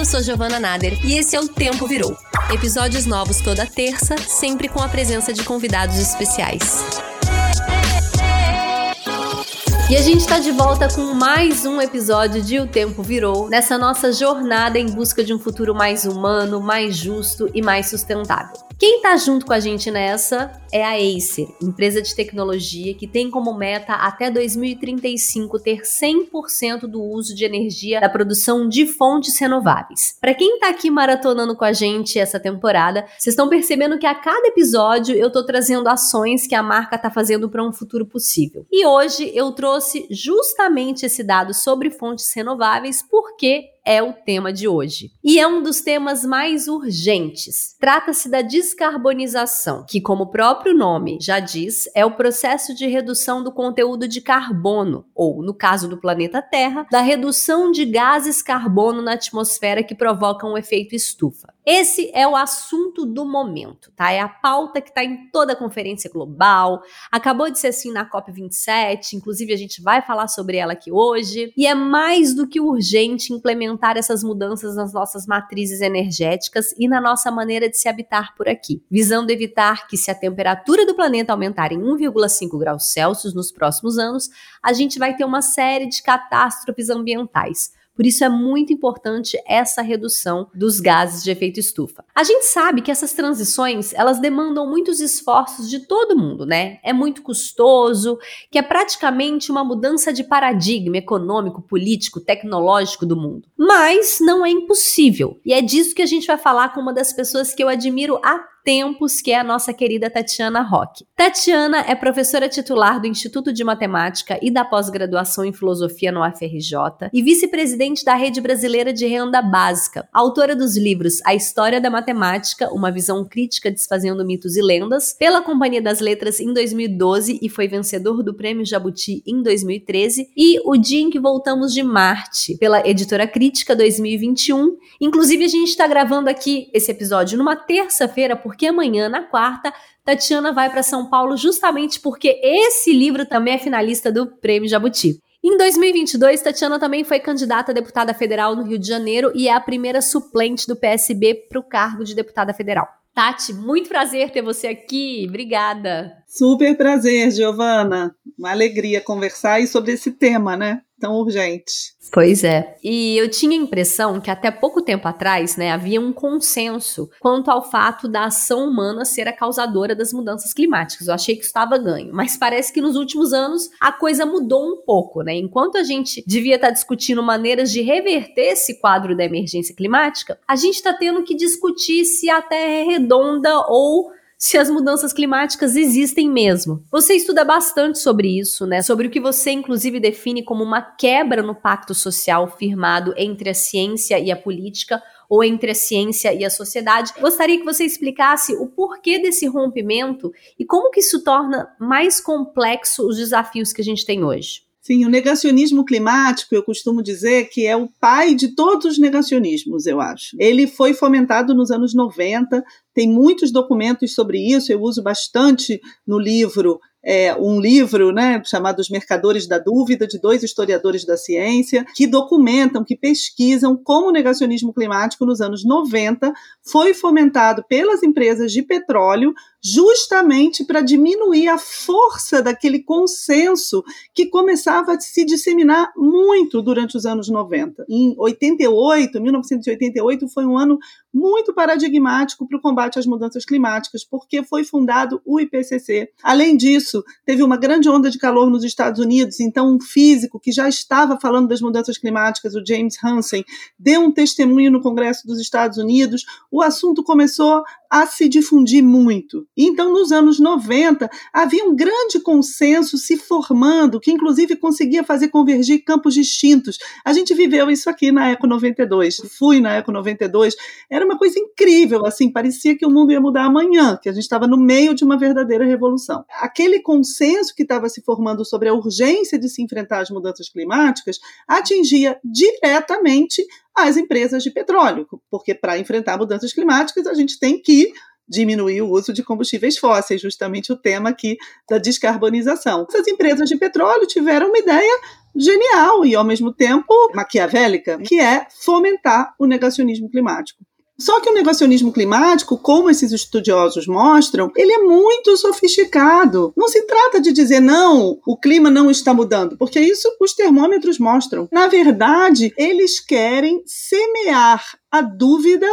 Eu sou Giovana Nader e esse é o Tempo Virou. Episódios novos toda terça, sempre com a presença de convidados especiais. E a gente está de volta com mais um episódio de O Tempo Virou, nessa nossa jornada em busca de um futuro mais humano, mais justo e mais sustentável. Quem está junto com a gente nessa é a Acer, empresa de tecnologia que tem como meta até 2035 ter 100% do uso de energia da produção de fontes renováveis. Para quem está aqui maratonando com a gente essa temporada, vocês estão percebendo que a cada episódio eu estou trazendo ações que a marca está fazendo para um futuro possível. E hoje eu trouxe justamente esse dado sobre fontes renováveis porque é o tema de hoje. E é um dos temas mais urgentes. Trata-se da descarbonização, que, como o próprio nome já diz, é o processo de redução do conteúdo de carbono, ou, no caso do planeta Terra, da redução de gases carbono na atmosfera que provocam o efeito estufa. Esse é o assunto do momento, tá? É a pauta que está em toda a conferência global. Acabou de ser assim na COP27, inclusive a gente vai falar sobre ela aqui hoje. E é mais do que urgente implementar essas mudanças nas nossas matrizes energéticas e na nossa maneira de se habitar por aqui, visando evitar que, se a temperatura do planeta aumentar em 1,5 graus Celsius nos próximos anos, a gente vai ter uma série de catástrofes ambientais por isso é muito importante essa redução dos gases de efeito estufa. A gente sabe que essas transições, elas demandam muitos esforços de todo mundo, né? É muito custoso, que é praticamente uma mudança de paradigma econômico, político, tecnológico do mundo. Mas não é impossível. E é disso que a gente vai falar com uma das pessoas que eu admiro há tempos, que é a nossa querida Tatiana Roque. Tatiana é professora titular do Instituto de Matemática e da pós-graduação em Filosofia no UFRJ e vice-presidente da Rede Brasileira de Renda Básica, autora dos livros A História da Matemática, uma visão crítica desfazendo mitos e lendas, pela Companhia das Letras em 2012 e foi vencedor do Prêmio Jabuti em 2013, e O Dia em que Voltamos de Marte, pela Editora Crítica 2021. Inclusive, a gente está gravando aqui esse episódio numa terça-feira, porque amanhã, na quarta, Tatiana vai para São Paulo justamente porque esse livro também é finalista do Prêmio Jabuti. Em 2022, Tatiana também foi candidata a deputada federal no Rio de Janeiro e é a primeira suplente do PSB para o cargo de deputada federal. Tati, muito prazer ter você aqui. Obrigada. Super prazer, Giovana. Uma alegria conversar sobre esse tema, né? Tão urgente. Pois é. E eu tinha a impressão que até pouco tempo atrás, né, havia um consenso quanto ao fato da ação humana ser a causadora das mudanças climáticas. Eu achei que estava ganho, mas parece que nos últimos anos a coisa mudou um pouco, né? Enquanto a gente devia estar discutindo maneiras de reverter esse quadro da emergência climática, a gente está tendo que discutir se a Terra é redonda ou se as mudanças climáticas existem mesmo. Você estuda bastante sobre isso, né? Sobre o que você inclusive define como uma quebra no pacto social firmado entre a ciência e a política ou entre a ciência e a sociedade. Gostaria que você explicasse o porquê desse rompimento e como que isso torna mais complexo os desafios que a gente tem hoje. Sim, o negacionismo climático, eu costumo dizer que é o pai de todos os negacionismos, eu acho. Ele foi fomentado nos anos 90, tem muitos documentos sobre isso, eu uso bastante no livro é, um livro né, chamado Os Mercadores da Dúvida, de dois historiadores da ciência, que documentam, que pesquisam como o negacionismo climático nos anos 90 foi fomentado pelas empresas de petróleo justamente para diminuir a força daquele consenso que começava a se disseminar muito durante os anos 90. Em 88, 1988 foi um ano muito paradigmático para o combate às mudanças climáticas, porque foi fundado o IPCC. Além disso, teve uma grande onda de calor nos Estados Unidos, então um físico que já estava falando das mudanças climáticas, o James Hansen, deu um testemunho no Congresso dos Estados Unidos. O assunto começou a se difundir muito. Então, nos anos 90, havia um grande consenso se formando, que inclusive conseguia fazer convergir campos distintos. A gente viveu isso aqui na Eco 92. Fui na Eco 92. Era uma coisa incrível, assim, parecia que o mundo ia mudar amanhã, que a gente estava no meio de uma verdadeira revolução. Aquele consenso que estava se formando sobre a urgência de se enfrentar as mudanças climáticas atingia diretamente as empresas de petróleo, porque para enfrentar mudanças climáticas a gente tem que diminuir o uso de combustíveis fósseis, justamente o tema aqui da descarbonização. Essas empresas de petróleo tiveram uma ideia genial e, ao mesmo tempo, maquiavélica, que é fomentar o negacionismo climático. Só que o negacionismo climático, como esses estudiosos mostram, ele é muito sofisticado. Não se trata de dizer não, o clima não está mudando, porque isso os termômetros mostram. Na verdade, eles querem semear a dúvida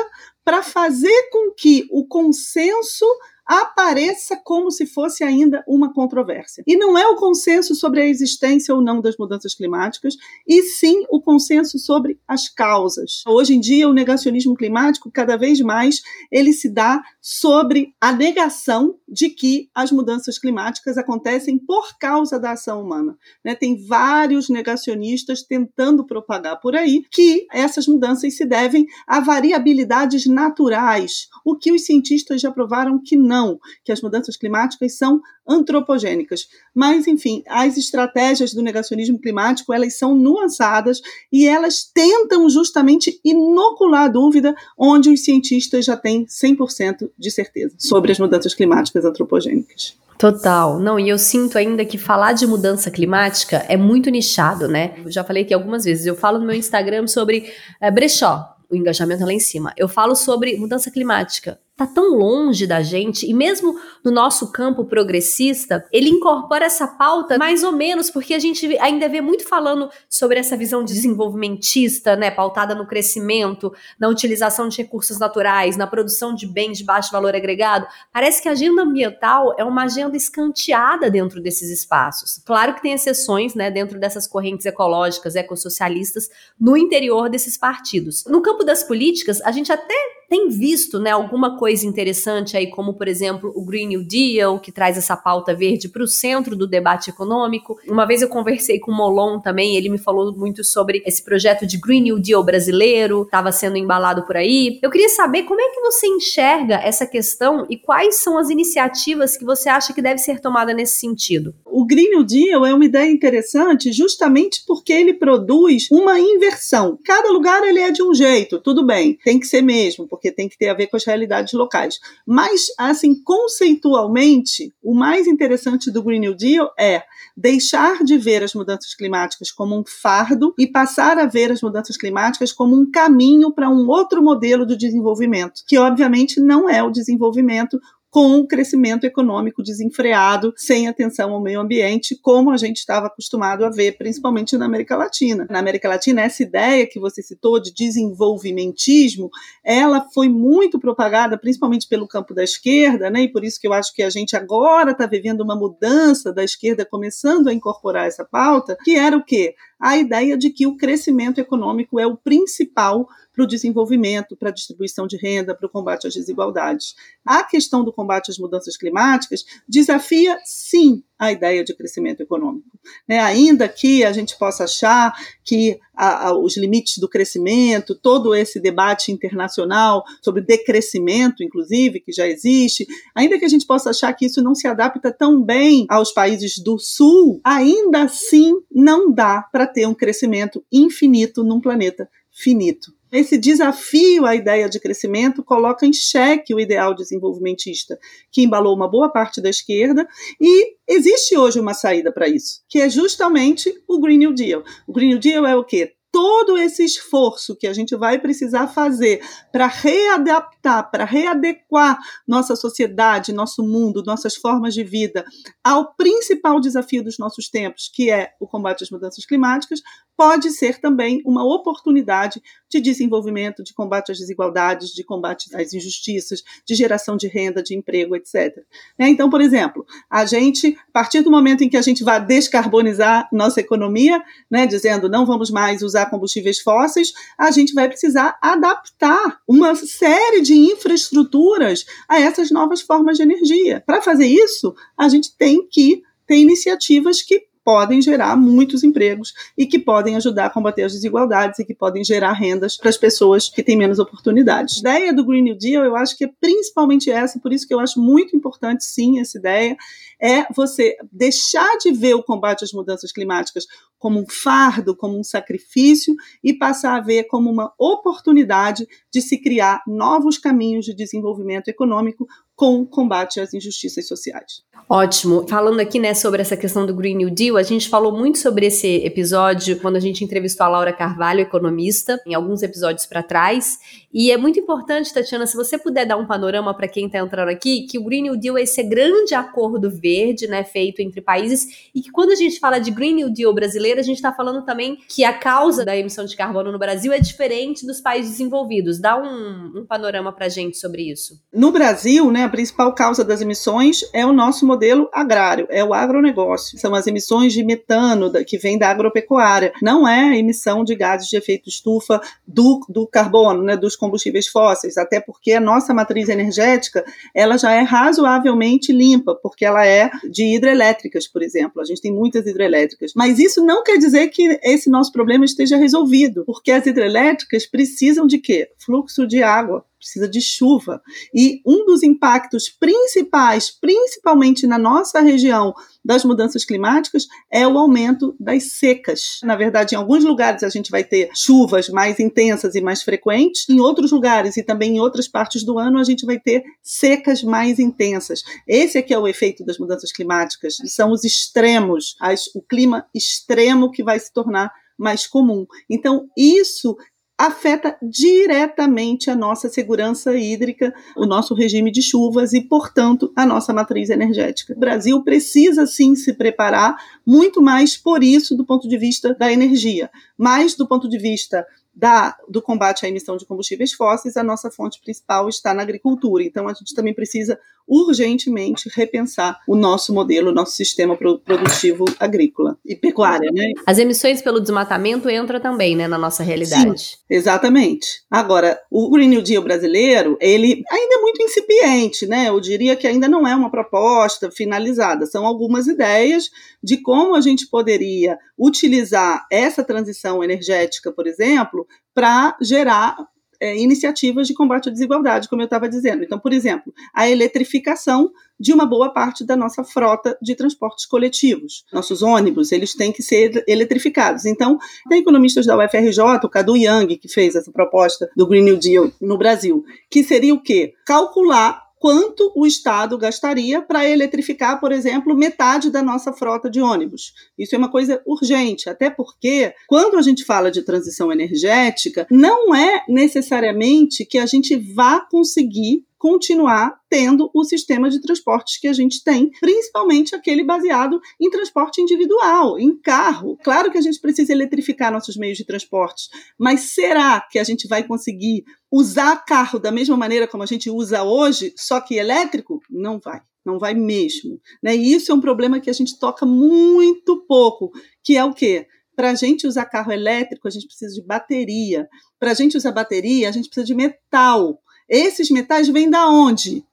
para fazer com que o consenso apareça como se fosse ainda uma controvérsia. E não é o consenso sobre a existência ou não das mudanças climáticas, e sim o consenso sobre as causas. Hoje em dia, o negacionismo climático, cada vez mais, ele se dá sobre a negação de que as mudanças climáticas acontecem por causa da ação humana. Né? Tem vários negacionistas tentando propagar por aí que essas mudanças se devem a variabilidades naturais, o que os cientistas já provaram que não que as mudanças climáticas são antropogênicas. Mas, enfim, as estratégias do negacionismo climático, elas são nuançadas e elas tentam justamente inocular a dúvida onde os cientistas já têm 100% de certeza sobre as mudanças climáticas antropogênicas. Total. Não, e eu sinto ainda que falar de mudança climática é muito nichado, né? Eu já falei aqui algumas vezes. Eu falo no meu Instagram sobre é, brechó, o engajamento lá em cima. Eu falo sobre mudança climática tá tão longe da gente, e mesmo no nosso campo progressista, ele incorpora essa pauta mais ou menos, porque a gente ainda vê muito falando sobre essa visão desenvolvimentista, né, pautada no crescimento, na utilização de recursos naturais, na produção de bens de baixo valor agregado. Parece que a agenda ambiental é uma agenda escanteada dentro desses espaços. Claro que tem exceções, né, dentro dessas correntes ecológicas, ecossocialistas, no interior desses partidos. No campo das políticas, a gente até tem visto, né, alguma coisa interessante aí, como por exemplo o Green New Deal, que traz essa pauta verde para o centro do debate econômico. Uma vez eu conversei com o Molon também, ele me falou muito sobre esse projeto de Green New Deal brasileiro, estava sendo embalado por aí. Eu queria saber como é que você enxerga essa questão e quais são as iniciativas que você acha que deve ser tomada nesse sentido. O Green New Deal é uma ideia interessante justamente porque ele produz uma inversão. Cada lugar ele é de um jeito, tudo bem, tem que ser mesmo, porque tem que ter a ver com as realidades locais. Mas, assim, conceitualmente, o mais interessante do Green New Deal é deixar de ver as mudanças climáticas como um fardo e passar a ver as mudanças climáticas como um caminho para um outro modelo de desenvolvimento, que obviamente não é o desenvolvimento com o crescimento econômico desenfreado, sem atenção ao meio ambiente, como a gente estava acostumado a ver, principalmente na América Latina. Na América Latina, essa ideia que você citou de desenvolvimentismo, ela foi muito propagada, principalmente pelo campo da esquerda, né? E por isso que eu acho que a gente agora está vivendo uma mudança da esquerda começando a incorporar essa pauta, que era o quê? A ideia de que o crescimento econômico é o principal para o desenvolvimento, para a distribuição de renda, para o combate às desigualdades. A questão do combate às mudanças climáticas desafia, sim, a ideia de crescimento econômico. Né? Ainda que a gente possa achar que a, a, os limites do crescimento, todo esse debate internacional sobre decrescimento, inclusive, que já existe, ainda que a gente possa achar que isso não se adapta tão bem aos países do Sul, ainda assim não dá para ter um crescimento infinito num planeta finito. Esse desafio à ideia de crescimento coloca em xeque o ideal desenvolvimentista, que embalou uma boa parte da esquerda, e existe hoje uma saída para isso, que é justamente o Green New Deal. O Green New Deal é o quê? Todo esse esforço que a gente vai precisar fazer para readaptar, para readequar nossa sociedade, nosso mundo, nossas formas de vida ao principal desafio dos nossos tempos, que é o combate às mudanças climáticas, pode ser também uma oportunidade de desenvolvimento, de combate às desigualdades, de combate às injustiças, de geração de renda, de emprego, etc. Né? Então, por exemplo, a gente, a partir do momento em que a gente vai descarbonizar nossa economia, né, dizendo não vamos mais usar combustíveis fósseis, a gente vai precisar adaptar uma série de infraestruturas a essas novas formas de energia. Para fazer isso, a gente tem que ter iniciativas que podem gerar muitos empregos e que podem ajudar a combater as desigualdades e que podem gerar rendas para as pessoas que têm menos oportunidades. A ideia do Green New Deal, eu acho que é principalmente essa, por isso que eu acho muito importante, sim, essa ideia, é você deixar de ver o combate às mudanças climáticas como um fardo, como um sacrifício e passar a ver como uma oportunidade de se criar novos caminhos de desenvolvimento econômico com o combate às injustiças sociais. Ótimo. Falando aqui, né, sobre essa questão do Green New Deal, a gente falou muito sobre esse episódio quando a gente entrevistou a Laura Carvalho, economista, em alguns episódios para trás. E é muito importante, Tatiana, se você puder dar um panorama para quem está entrando aqui, que o Green New Deal é esse grande acordo verde, né, feito entre países, e que quando a gente fala de Green New Deal brasileiro, a gente está falando também que a causa da emissão de carbono no Brasil é diferente dos países desenvolvidos. Dá um, um panorama para gente sobre isso. No Brasil, né, a principal causa das emissões é o nosso modelo agrário, é o agronegócio. São as emissões de metano que vem da agropecuária. Não é a emissão de gases de efeito estufa do, do carbono, né, dos combustíveis fósseis, até porque a nossa matriz energética ela já é razoavelmente limpa, porque ela é de hidrelétricas, por exemplo. A gente tem muitas hidrelétricas. Mas isso não quer dizer que esse nosso problema esteja resolvido, porque as hidrelétricas precisam de quê? Fluxo de água precisa de chuva. E um dos impactos principais, principalmente na nossa região, das mudanças climáticas é o aumento das secas. Na verdade, em alguns lugares a gente vai ter chuvas mais intensas e mais frequentes, em outros lugares e também em outras partes do ano a gente vai ter secas mais intensas. Esse é que é o efeito das mudanças climáticas, são os extremos, as, o clima extremo que vai se tornar mais comum. Então, isso afeta diretamente a nossa segurança hídrica, o nosso regime de chuvas e, portanto, a nossa matriz energética. O Brasil precisa sim se preparar muito mais por isso do ponto de vista da energia, mais do ponto de vista da, do combate à emissão de combustíveis fósseis, a nossa fonte principal está na agricultura. Então, a gente também precisa urgentemente repensar o nosso modelo, o nosso sistema produtivo agrícola e pecuária. Né? As emissões pelo desmatamento entram também né, na nossa realidade. Sim, exatamente. Agora, o Green New Deal brasileiro, ele ainda é muito incipiente, né? Eu diria que ainda não é uma proposta finalizada. São algumas ideias de como a gente poderia utilizar essa transição energética, por exemplo, para gerar é, iniciativas de combate à desigualdade, como eu estava dizendo. Então, por exemplo, a eletrificação de uma boa parte da nossa frota de transportes coletivos. Nossos ônibus, eles têm que ser eletrificados. Então, tem economistas da UFRJ, o Cadu Yang, que fez essa proposta do Green New Deal no Brasil, que seria o quê? Calcular quanto o Estado gastaria para eletrificar, por exemplo, metade da nossa frota de ônibus. Isso é uma coisa urgente, até porque, quando a gente fala de transição energética, não é necessariamente que a gente vá conseguir continuar tendo o sistema de transportes que a gente tem, principalmente aquele baseado em transporte individual, em carro. Claro que a gente precisa eletrificar nossos meios de transporte, mas será que a gente vai conseguir usar carro da mesma maneira como a gente usa hoje, só que elétrico? Não vai. Não vai mesmo. Né? E isso é um problema que a gente toca muito pouco, que é o quê? Para a gente usar carro elétrico, a gente precisa de bateria. Para a gente usar bateria, a gente precisa de metal. Esses metais vêm da onde?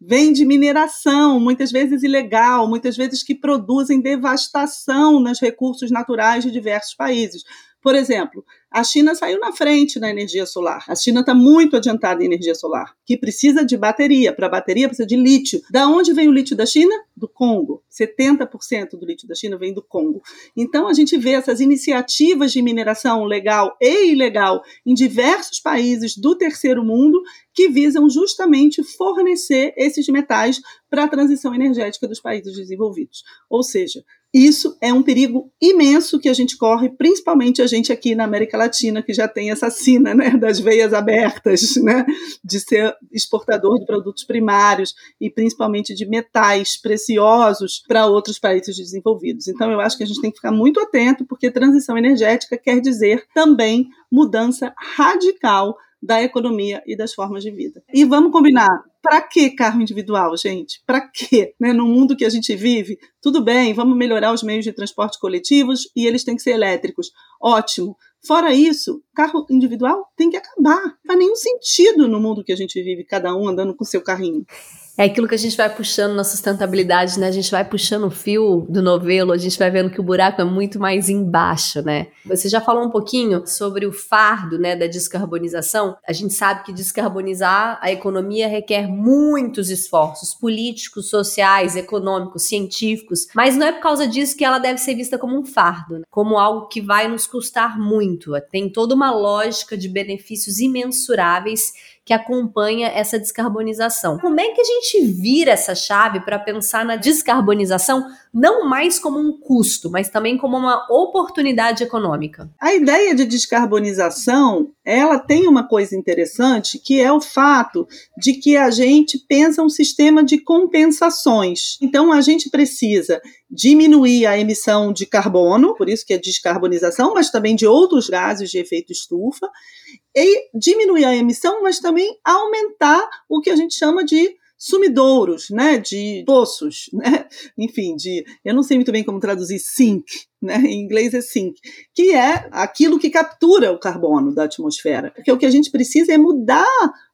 Vêm de mineração, muitas vezes ilegal, muitas vezes que produzem devastação nos recursos naturais de diversos países. Por exemplo, a China saiu na frente na energia solar. A China está muito adiantada em energia solar, que precisa de bateria. Para bateria precisa de lítio. Da onde vem o lítio da China? Do Congo. 70% do lítio da China vem do Congo. Então a gente vê essas iniciativas de mineração legal e ilegal em diversos países do terceiro mundo que visam justamente fornecer esses metais para a transição energética dos países desenvolvidos. Ou seja, isso é um perigo imenso que a gente corre, principalmente a gente aqui na América Latina, que já tem essa sina né, das veias abertas, né, de ser exportador de produtos primários e principalmente de metais preciosos para outros países desenvolvidos. Então, eu acho que a gente tem que ficar muito atento, porque transição energética quer dizer também mudança radical da economia e das formas de vida. E vamos combinar, para que carro individual, gente? Para quê? Né? No mundo que a gente vive, tudo bem, vamos melhorar os meios de transporte coletivos e eles têm que ser elétricos. Ótimo. Fora isso, carro individual tem que acabar. Não faz nenhum sentido no mundo que a gente vive, cada um andando com seu carrinho. É aquilo que a gente vai puxando na sustentabilidade, né? A gente vai puxando o fio do novelo, a gente vai vendo que o buraco é muito mais embaixo, né? Você já falou um pouquinho sobre o fardo, né, da descarbonização. A gente sabe que descarbonizar a economia requer muitos esforços políticos, sociais, econômicos, científicos, mas não é por causa disso que ela deve ser vista como um fardo, né? como algo que vai nos custar muito. Tem toda uma lógica de benefícios imensuráveis que acompanha essa descarbonização. Como é que a gente vira essa chave para pensar na descarbonização não mais como um custo, mas também como uma oportunidade econômica? A ideia de descarbonização, ela tem uma coisa interessante, que é o fato de que a gente pensa um sistema de compensações. Então a gente precisa diminuir a emissão de carbono, por isso que é descarbonização, mas também de outros gases de efeito estufa, e diminuir a emissão, mas também aumentar o que a gente chama de sumidouros, né, de poços, né, enfim, de, eu não sei muito bem como traduzir sink, né, em inglês é sink, que é aquilo que captura o carbono da atmosfera, porque o que a gente precisa é mudar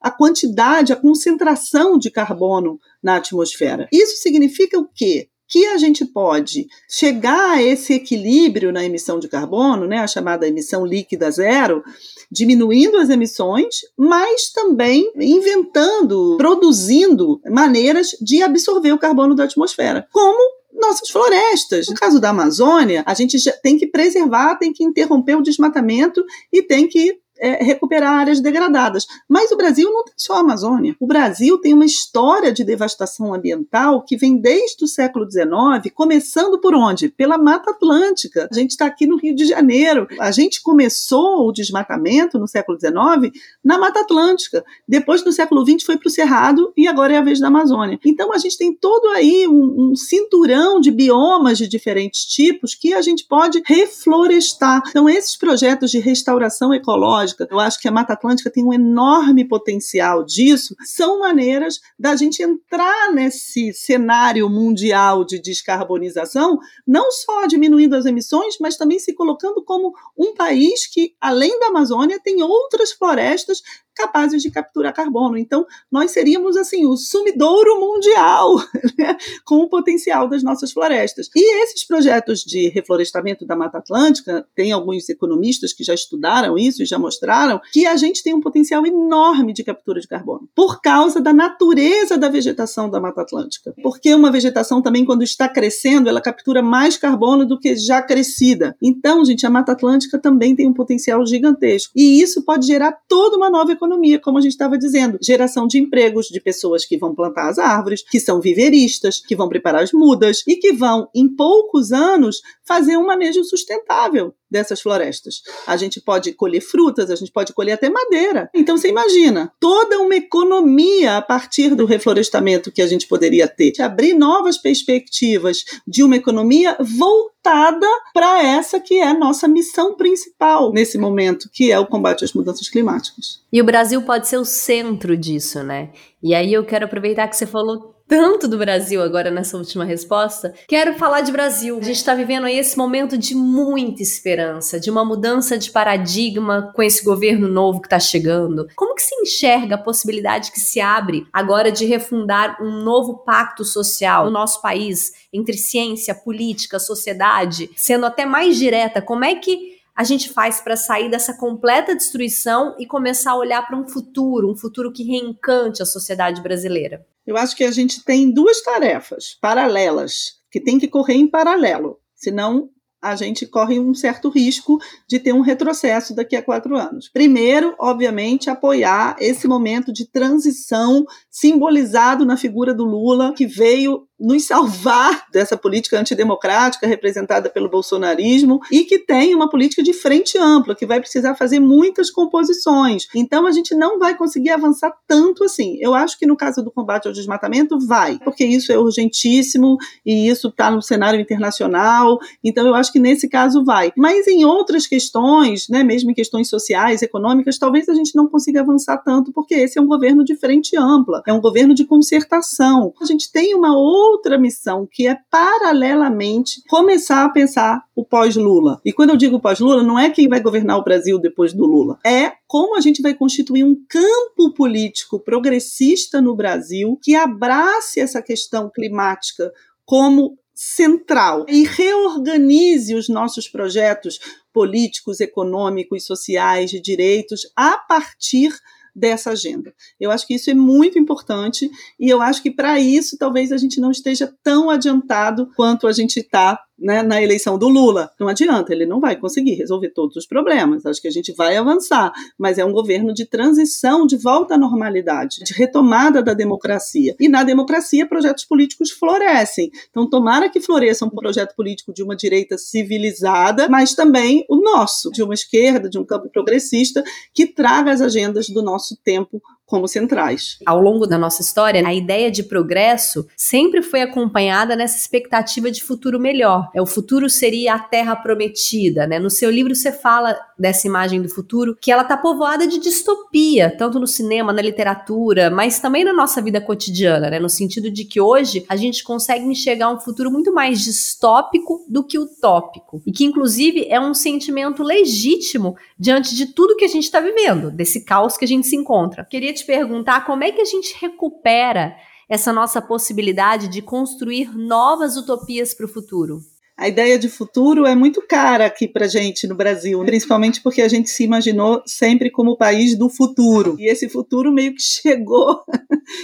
a quantidade, a concentração de carbono na atmosfera. Isso significa o quê? Que a gente pode chegar a esse equilíbrio na emissão de carbono, né, a chamada emissão líquida zero, diminuindo as emissões, mas também inventando, produzindo maneiras de absorver o carbono da atmosfera, como nossas florestas. No caso da Amazônia, a gente tem que preservar, tem que interromper o desmatamento e tem que é, recuperar áreas degradadas. Mas o Brasil não tem só a Amazônia. O Brasil tem uma história de devastação ambiental que vem desde o século XIX, começando por onde? Pela Mata Atlântica. A gente está aqui no Rio de Janeiro. A gente começou o desmatamento no século XIX na Mata Atlântica. Depois, no século XX, foi para o Cerrado e agora é a vez da Amazônia. Então, a gente tem todo aí um, um cinturão de biomas de diferentes tipos que a gente pode reflorestar. Então, esses projetos de restauração ecológica Atlântica, eu acho que a Mata Atlântica tem um enorme potencial disso, são maneiras da gente entrar nesse cenário mundial de descarbonização, não só diminuindo as emissões, mas também se colocando como um país que, além da Amazônia, tem outras florestas capazes de capturar carbono. Então, nós seríamos assim o sumidouro mundial né, com o potencial das nossas florestas. E esses projetos de reflorestamento da Mata Atlântica, tem alguns economistas que já estudaram isso e já mostraram que a gente tem um potencial enorme de captura de carbono por causa da natureza da vegetação da Mata Atlântica. Porque uma vegetação também quando está crescendo, ela captura mais carbono do que já crescida. Então, gente, a Mata Atlântica também tem um potencial gigantesco. E isso pode gerar toda uma nova economia, como a gente estava dizendo. Geração de empregos de pessoas que vão plantar as árvores, que são viveristas, que vão preparar as mudas e que vão, em poucos anos, fazer um manejo sustentável dessas florestas. A gente pode colher frutas, a gente pode colher até madeira. Então você imagina toda uma economia a partir do reflorestamento que a gente poderia ter, abrir novas perspectivas de uma economia voltada para essa que é a nossa missão principal nesse momento, que é o combate às mudanças climáticas. E o Brasil pode ser o centro disso, né? E aí eu quero aproveitar que você falou tanto do Brasil agora nessa última resposta, quero falar de Brasil. A gente está vivendo aí esse momento de muita esperança, de uma mudança de paradigma com esse governo novo que está chegando. Como que se enxerga a possibilidade que se abre agora de refundar um novo pacto social no nosso país entre ciência, política, sociedade, sendo até mais direta? Como é que a gente faz para sair dessa completa destruição e começar a olhar para um futuro, um futuro que reencante a sociedade brasileira? Eu acho que a gente tem duas tarefas paralelas que tem que correr em paralelo, senão a gente corre um certo risco de ter um retrocesso daqui a quatro anos. Primeiro, obviamente, apoiar esse momento de transição simbolizado na figura do Lula, que veio nos salvar dessa política antidemocrática representada pelo bolsonarismo e que tem uma política de frente ampla, que vai precisar fazer muitas composições. Então a gente não vai conseguir avançar tanto assim. Eu acho que no caso do combate ao desmatamento vai, porque isso é urgentíssimo e isso está no cenário internacional. Então eu acho que nesse caso vai. Mas em outras questões, né, mesmo em questões sociais, econômicas, talvez a gente não consiga avançar tanto, porque esse é um governo de frente ampla, é um governo de concertação. A gente tem uma outra outra missão, que é paralelamente começar a pensar o pós-Lula. E quando eu digo pós-Lula, não é quem vai governar o Brasil depois do Lula, é como a gente vai constituir um campo político progressista no Brasil que abrace essa questão climática como central e reorganize os nossos projetos políticos, econômicos, sociais, de direitos a partir dessa agenda. Eu acho que isso é muito importante e eu acho que para isso talvez a gente não esteja tão adiantado quanto a gente está né, na eleição do Lula. Não adianta, ele não vai conseguir resolver todos os problemas. Acho que a gente vai avançar, mas é um governo de transição, de volta à normalidade, de retomada da democracia. E na democracia, projetos políticos florescem. Então, tomara que floresça um projeto político de uma direita civilizada, mas também o nosso, de uma esquerda, de um campo progressista, que traga as agendas do nosso tempo como centrais. Ao longo da nossa história, a ideia de progresso sempre foi acompanhada nessa expectativa de futuro melhor. É o futuro seria a terra prometida, né? No seu livro você fala dessa imagem do futuro que ela está povoada de distopia, tanto no cinema, na literatura, mas também na nossa vida cotidiana, né? No sentido de que hoje a gente consegue enxergar um futuro muito mais distópico do que utópico e que inclusive é um sentimento legítimo diante de tudo que a gente está vivendo, desse caos que a gente se encontra. Queria te te perguntar como é que a gente recupera essa nossa possibilidade de construir novas utopias para o futuro a ideia de futuro é muito cara aqui para gente no Brasil, principalmente porque a gente se imaginou sempre como o país do futuro. E esse futuro meio que chegou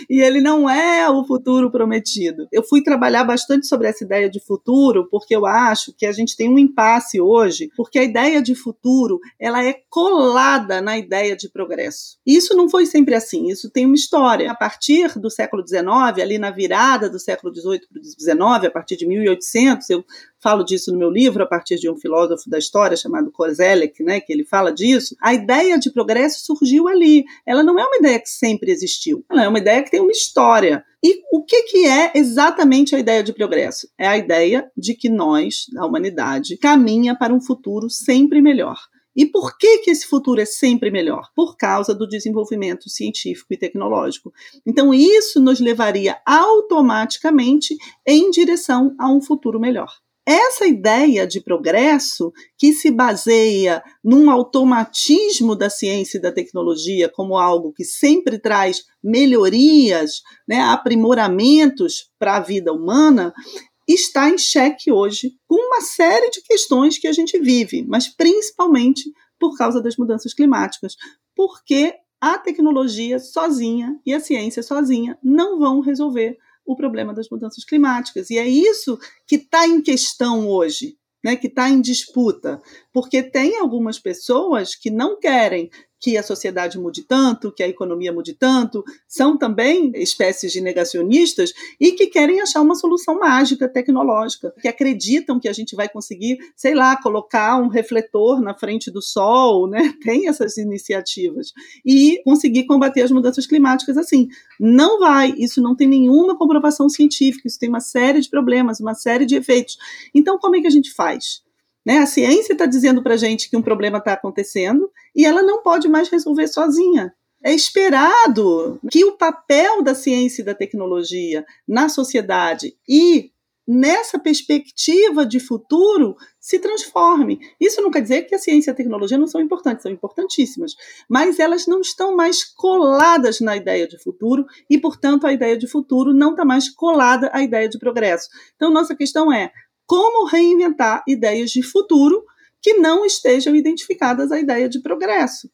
e ele não é o futuro prometido. Eu fui trabalhar bastante sobre essa ideia de futuro porque eu acho que a gente tem um impasse hoje, porque a ideia de futuro ela é colada na ideia de progresso. Isso não foi sempre assim. Isso tem uma história. A partir do século XIX, ali na virada do século XVIII para o XIX, a partir de 1800, eu falo disso no meu livro, a partir de um filósofo da história chamado Kozelek, né, que ele fala disso, a ideia de progresso surgiu ali. Ela não é uma ideia que sempre existiu, ela é uma ideia que tem uma história. E o que, que é exatamente a ideia de progresso? É a ideia de que nós, a humanidade, caminha para um futuro sempre melhor. E por que, que esse futuro é sempre melhor? Por causa do desenvolvimento científico e tecnológico. Então, isso nos levaria automaticamente em direção a um futuro melhor. Essa ideia de progresso, que se baseia num automatismo da ciência e da tecnologia como algo que sempre traz melhorias, né, aprimoramentos para a vida humana, está em xeque hoje com uma série de questões que a gente vive, mas principalmente por causa das mudanças climáticas, porque a tecnologia sozinha e a ciência sozinha não vão resolver o problema das mudanças climáticas. E é isso que está em questão hoje. Né, que está em disputa, porque tem algumas pessoas que não querem que a sociedade mude tanto, que a economia mude tanto, são também espécies de negacionistas e que querem achar uma solução mágica tecnológica, que acreditam que a gente vai conseguir, sei lá, colocar um refletor na frente do sol, né? Tem essas iniciativas e conseguir combater as mudanças climáticas assim. Não vai, isso não tem nenhuma comprovação científica, isso tem uma série de problemas, uma série de efeitos. Então, como é que a gente faz? Né? A ciência está dizendo para a gente que um problema está acontecendo e ela não pode mais resolver sozinha. É esperado que o papel da ciência e da tecnologia na sociedade e nessa perspectiva de futuro se transforme. Isso não quer dizer que a ciência e a tecnologia não são importantes, são importantíssimas, mas elas não estão mais coladas na ideia de futuro e, portanto, a ideia de futuro não está mais colada à ideia de progresso. Então, nossa questão é como reinventar ideias de futuro que não estejam identificadas à ideia de progresso.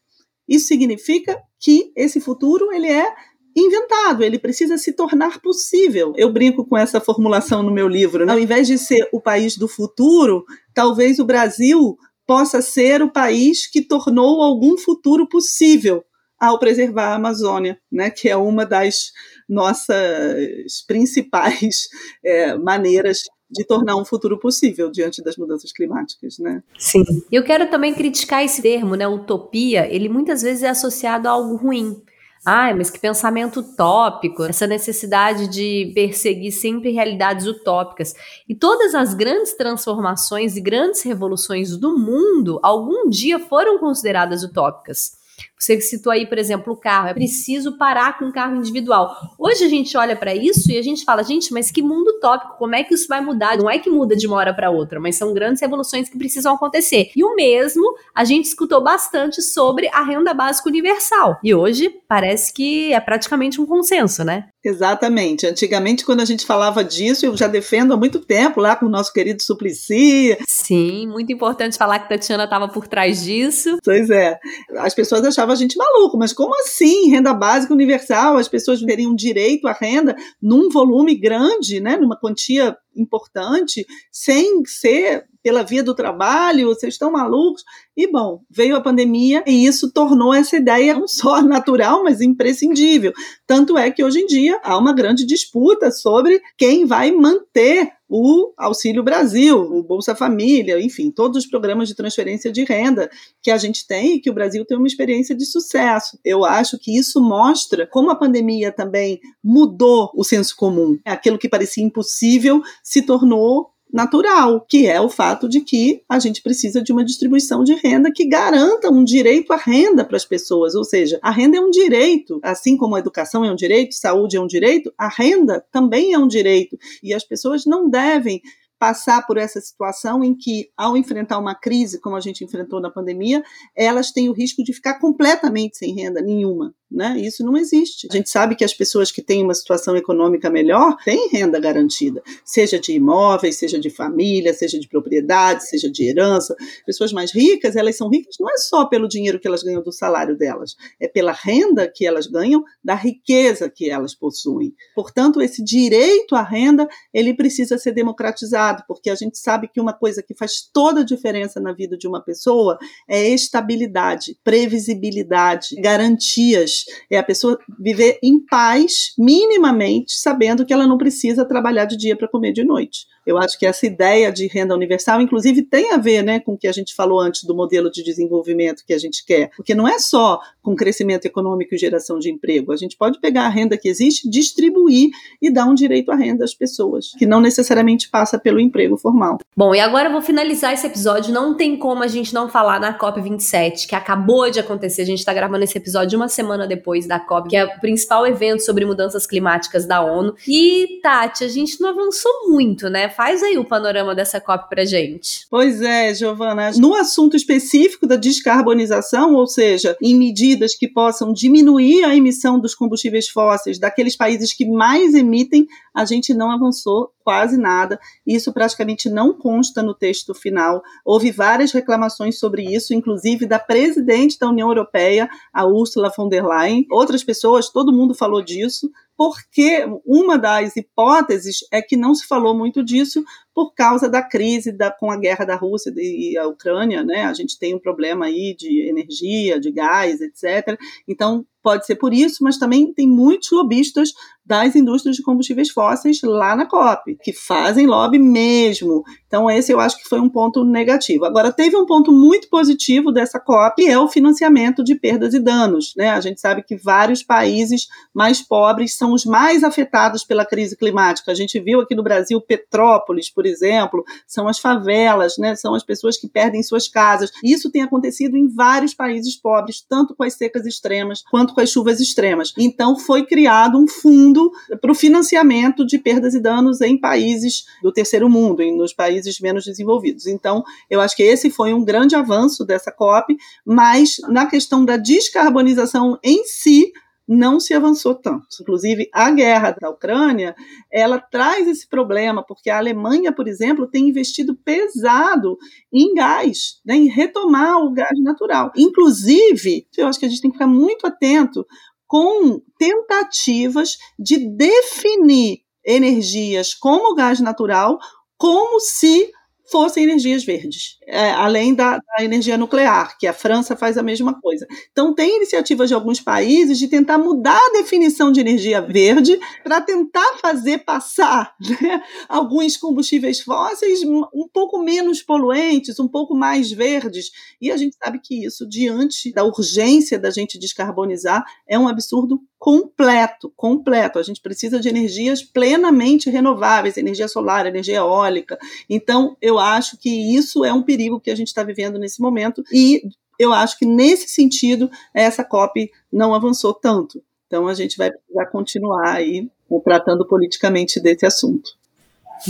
Isso significa que esse futuro ele é inventado, ele precisa se tornar possível. Eu brinco com essa formulação no meu livro. Né? Ao invés de ser o país do futuro, talvez o Brasil possa ser o país que tornou algum futuro possível ao preservar a Amazônia, né, que é uma das nossas principais é, maneiras de tornar um futuro possível diante das mudanças climáticas, né? Sim. Eu quero também criticar esse termo, né? Utopia, ele muitas vezes é associado a algo ruim. Ai, mas que pensamento utópico, essa necessidade de perseguir sempre realidades utópicas. E todas as grandes transformações e grandes revoluções do mundo algum dia foram consideradas utópicas. Você citou aí, por exemplo, o carro. É preciso parar com o carro individual. Hoje a gente olha para isso e a gente fala, gente, mas que mundo tópico, como é que isso vai mudar? Não é que muda de uma hora para outra, mas são grandes revoluções que precisam acontecer. E o mesmo a gente escutou bastante sobre a renda básica universal. E hoje parece que é praticamente um consenso, né? Exatamente. Antigamente, quando a gente falava disso, eu já defendo há muito tempo lá com o nosso querido Suplicy. Sim, muito importante falar que Tatiana estava por trás disso. Pois é. As pessoas achavam a gente maluco, mas como assim? Renda básica universal? As pessoas teriam direito à renda num volume grande, né? numa quantia importante, sem ser pela via do trabalho, vocês estão malucos? E bom, veio a pandemia e isso tornou essa ideia não só natural, mas imprescindível. Tanto é que hoje em dia há uma grande disputa sobre quem vai manter o Auxílio Brasil, o Bolsa Família, enfim, todos os programas de transferência de renda que a gente tem e que o Brasil tem uma experiência de sucesso. Eu acho que isso mostra como a pandemia também mudou o senso comum. Aquilo que parecia impossível se tornou natural, que é o fato de que a gente precisa de uma distribuição de renda que garanta um direito à renda para as pessoas, ou seja, a renda é um direito, assim como a educação é um direito, saúde é um direito, a renda também é um direito e as pessoas não devem passar por essa situação em que, ao enfrentar uma crise, como a gente enfrentou na pandemia, elas têm o risco de ficar completamente sem renda nenhuma. Né? Isso não existe. A gente sabe que as pessoas que têm uma situação econômica melhor têm renda garantida, seja de imóveis, seja de família, seja de propriedade, seja de herança. Pessoas mais ricas, elas são ricas não é só pelo dinheiro que elas ganham do salário delas, é pela renda que elas ganham da riqueza que elas possuem. Portanto, esse direito à renda, ele precisa ser democratizado, porque a gente sabe que uma coisa que faz toda a diferença na vida de uma pessoa é estabilidade, previsibilidade, garantias é a pessoa viver em paz, minimamente, sabendo que ela não precisa trabalhar de dia para comer de noite. Eu acho que essa ideia de renda universal, inclusive, tem a ver né, com o que a gente falou antes do modelo de desenvolvimento que a gente quer. Porque não é só com crescimento econômico e geração de emprego. A gente pode pegar a renda que existe, distribuir e dar um direito à renda às pessoas, que não necessariamente passa pelo emprego formal. Bom, e agora eu vou finalizar esse episódio. Não tem como a gente não falar na COP27, que acabou de acontecer. A gente está gravando esse episódio uma semana depois da COP, que é o principal evento sobre mudanças climáticas da ONU. E, Tati, a gente não avançou muito, né? Faz aí o panorama dessa COP pra gente. Pois é, Giovana. No assunto específico da descarbonização, ou seja, em medidas que possam diminuir a emissão dos combustíveis fósseis daqueles países que mais emitem, a gente não avançou quase nada. Isso praticamente não consta no texto final. Houve várias reclamações sobre isso, inclusive da presidente da União Europeia, a Ursula von der Leyen. Outras pessoas, todo mundo falou disso, porque uma das hipóteses é que não se falou muito disso por causa da crise da, com a guerra da Rússia e a Ucrânia, né? A gente tem um problema aí de energia, de gás, etc. Então, pode ser por isso, mas também tem muitos lobistas das indústrias de combustíveis fósseis lá na COP, que fazem lobby mesmo. Então, esse eu acho que foi um ponto negativo. Agora, teve um ponto muito positivo dessa COP, é o financiamento de perdas e danos. Né? A gente sabe que vários países mais pobres são os mais afetados pela crise climática. A gente viu aqui no Brasil Petrópolis, por exemplo, são as favelas, né? são as pessoas que perdem suas casas. Isso tem acontecido em vários países pobres, tanto com as secas extremas quanto com as chuvas extremas. Então, foi criado um fundo para o financiamento de perdas e danos em países do terceiro mundo, nos países menos desenvolvidos. Então, eu acho que esse foi um grande avanço dessa COP, mas na questão da descarbonização em si, não se avançou tanto. Inclusive, a guerra da Ucrânia, ela traz esse problema, porque a Alemanha, por exemplo, tem investido pesado em gás, né, em retomar o gás natural. Inclusive, eu acho que a gente tem que ficar muito atento com tentativas de definir energias como gás natural como se fossem energias verdes, é, além da, da, energia nuclear, que a França faz a mesma coisa. Então, tem iniciativas de alguns países de tentar mudar a definição de energia verde para tentar fazer passar né, alguns combustíveis fósseis um pouco menos poluentes, um pouco mais verdes. E a gente sabe que isso, diante da urgência da gente descarbonizar, é um absurdo completo, completo. A gente precisa de energias plenamente renováveis, energia solar, energia eólica. Então, eu acho que isso é um perigo que a gente está vivendo nesse momento e Eu acho que nesse sentido essa COP não avançou tanto. Então a gente vai precisar continuar aí tratando politicamente desse assunto.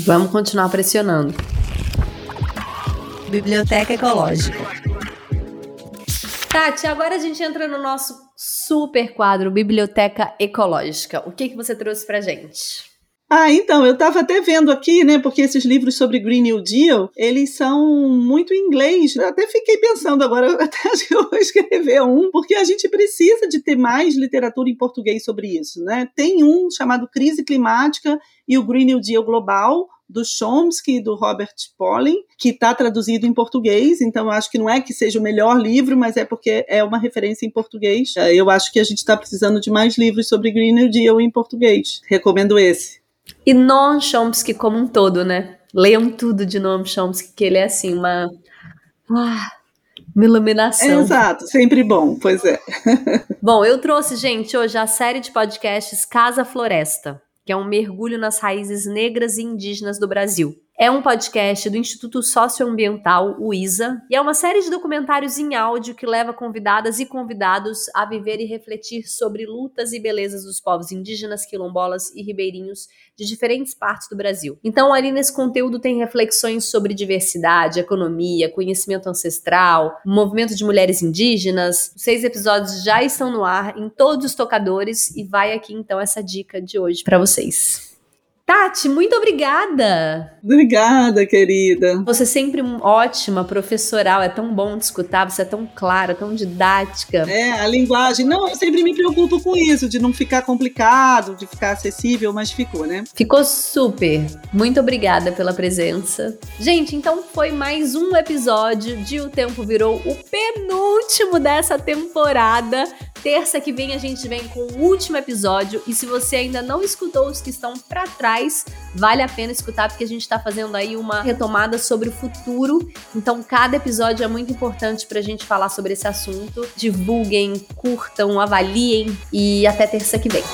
Vamos continuar pressionando. Biblioteca Ecológica. Tati, agora a gente entra no nosso super quadro Biblioteca Ecológica. O que, que você trouxe pra gente? Ah, então, eu estava até vendo aqui, né, porque esses livros sobre Green New Deal, eles são muito em inglês. Eu até fiquei pensando agora, até acho que eu vou escrever um, porque a gente precisa de ter mais literatura em português sobre isso, né? Tem um chamado Crise Climática e o Green New Deal Global, do Chomsky e do Robert Pollin, que está traduzido em português, então eu acho que não é que seja o melhor livro, mas é porque é uma referência em português. Eu acho que a gente está precisando de mais livros sobre Green New Deal em português. Recomendo esse. E Noam Chomsky como um todo, né? Leiam tudo de Noam Chomsky, que ele é assim, uma. Ah, uma iluminação. exato, sempre bom, pois é. bom, eu trouxe, gente, hoje a série de podcasts Casa Floresta, que é um mergulho nas raízes negras e indígenas do Brasil. É um podcast do Instituto Socioambiental, o ISA, e é uma série de documentários em áudio que leva convidadas e convidados a viver e refletir sobre lutas e belezas dos povos indígenas, quilombolas e ribeirinhos de diferentes partes do Brasil. Então, ali nesse conteúdo tem reflexões sobre diversidade, economia, conhecimento ancestral, movimento de mulheres indígenas. Seis episódios já estão no ar em todos os tocadores e vai aqui então essa dica de hoje para vocês. Tati, muito obrigada. Obrigada, querida. Você é sempre ótima professoral, é tão bom te escutar, você é tão clara, tão didática. É, a linguagem. Não, eu sempre me preocupo com isso, de não ficar complicado, de ficar acessível, mas ficou, né? Ficou super. Muito obrigada pela presença. Gente, então foi mais um episódio de O Tempo Virou, o penúltimo dessa temporada. Terça que vem a gente vem com o último episódio e se você ainda não escutou os que estão para trás, vale a pena escutar porque a gente está fazendo aí uma retomada sobre o futuro. Então cada episódio é muito importante para a gente falar sobre esse assunto. Divulguem, curtam, avaliem e até terça que vem.